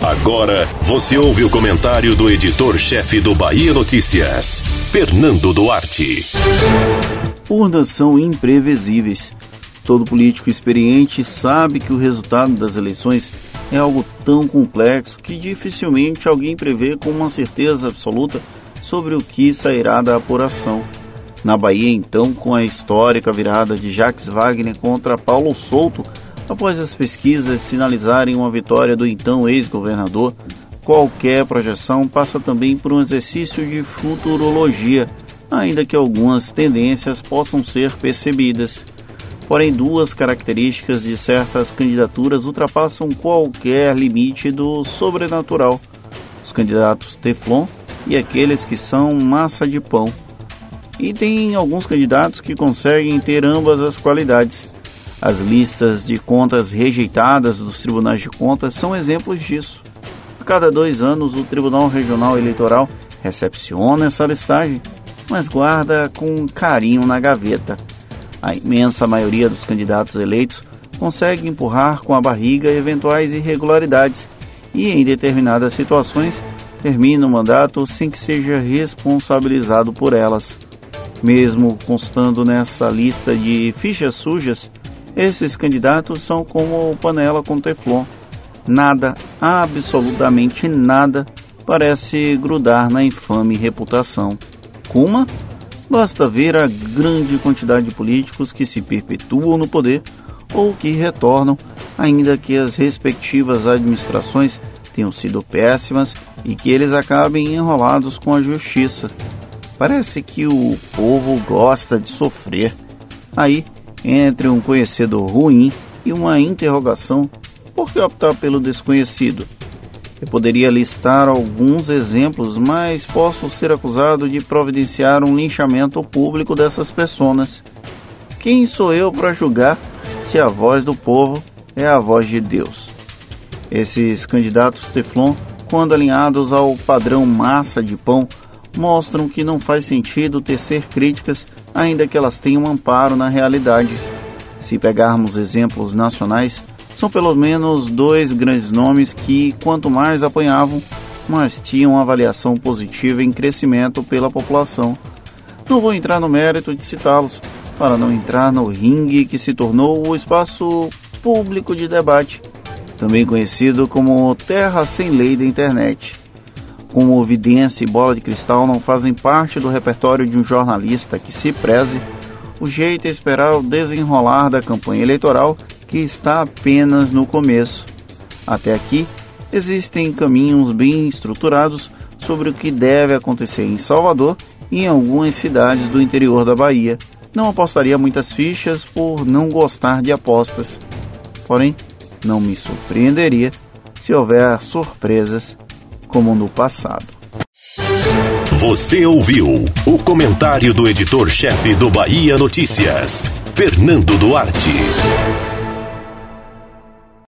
Agora você ouve o comentário do editor-chefe do Bahia Notícias, Fernando Duarte. Urnas são imprevisíveis. Todo político experiente sabe que o resultado das eleições é algo tão complexo que dificilmente alguém prevê com uma certeza absoluta sobre o que sairá da apuração. Na Bahia, então, com a histórica virada de Jacques Wagner contra Paulo Souto, após as pesquisas sinalizarem uma vitória do então ex-governador, qualquer projeção passa também por um exercício de futurologia, ainda que algumas tendências possam ser percebidas. Porém, duas características de certas candidaturas ultrapassam qualquer limite do sobrenatural: os candidatos Teflon e aqueles que são massa de pão. E tem alguns candidatos que conseguem ter ambas as qualidades. As listas de contas rejeitadas dos tribunais de contas são exemplos disso. A cada dois anos, o Tribunal Regional Eleitoral recepciona essa listagem, mas guarda com carinho na gaveta a imensa maioria dos candidatos eleitos consegue empurrar com a barriga eventuais irregularidades e, em determinadas situações, termina o mandato sem que seja responsabilizado por elas. Mesmo constando nessa lista de fichas sujas, esses candidatos são como panela com teflon. Nada, absolutamente nada, parece grudar na infame reputação. Kuma Basta ver a grande quantidade de políticos que se perpetuam no poder ou que retornam, ainda que as respectivas administrações tenham sido péssimas e que eles acabem enrolados com a justiça. Parece que o povo gosta de sofrer. Aí, entre um conhecedor ruim e uma interrogação, por que optar pelo desconhecido? Eu poderia listar alguns exemplos, mas posso ser acusado de providenciar um linchamento público dessas pessoas. Quem sou eu para julgar se a voz do povo é a voz de Deus? Esses candidatos Teflon, quando alinhados ao padrão massa de pão, mostram que não faz sentido tecer críticas, ainda que elas tenham amparo na realidade. Se pegarmos exemplos nacionais, são pelo menos dois grandes nomes que, quanto mais apanhavam, mais tinham avaliação positiva em crescimento pela população. Não vou entrar no mérito de citá-los, para não entrar no ringue que se tornou o espaço público de debate, também conhecido como terra sem lei da internet. Como evidência e bola de cristal não fazem parte do repertório de um jornalista que se preze, o jeito é esperar o desenrolar da campanha eleitoral que está apenas no começo. Até aqui, existem caminhos bem estruturados sobre o que deve acontecer em Salvador e em algumas cidades do interior da Bahia. Não apostaria muitas fichas por não gostar de apostas. Porém, não me surpreenderia se houver surpresas como no passado. Você ouviu o comentário do editor-chefe do Bahia Notícias, Fernando Duarte.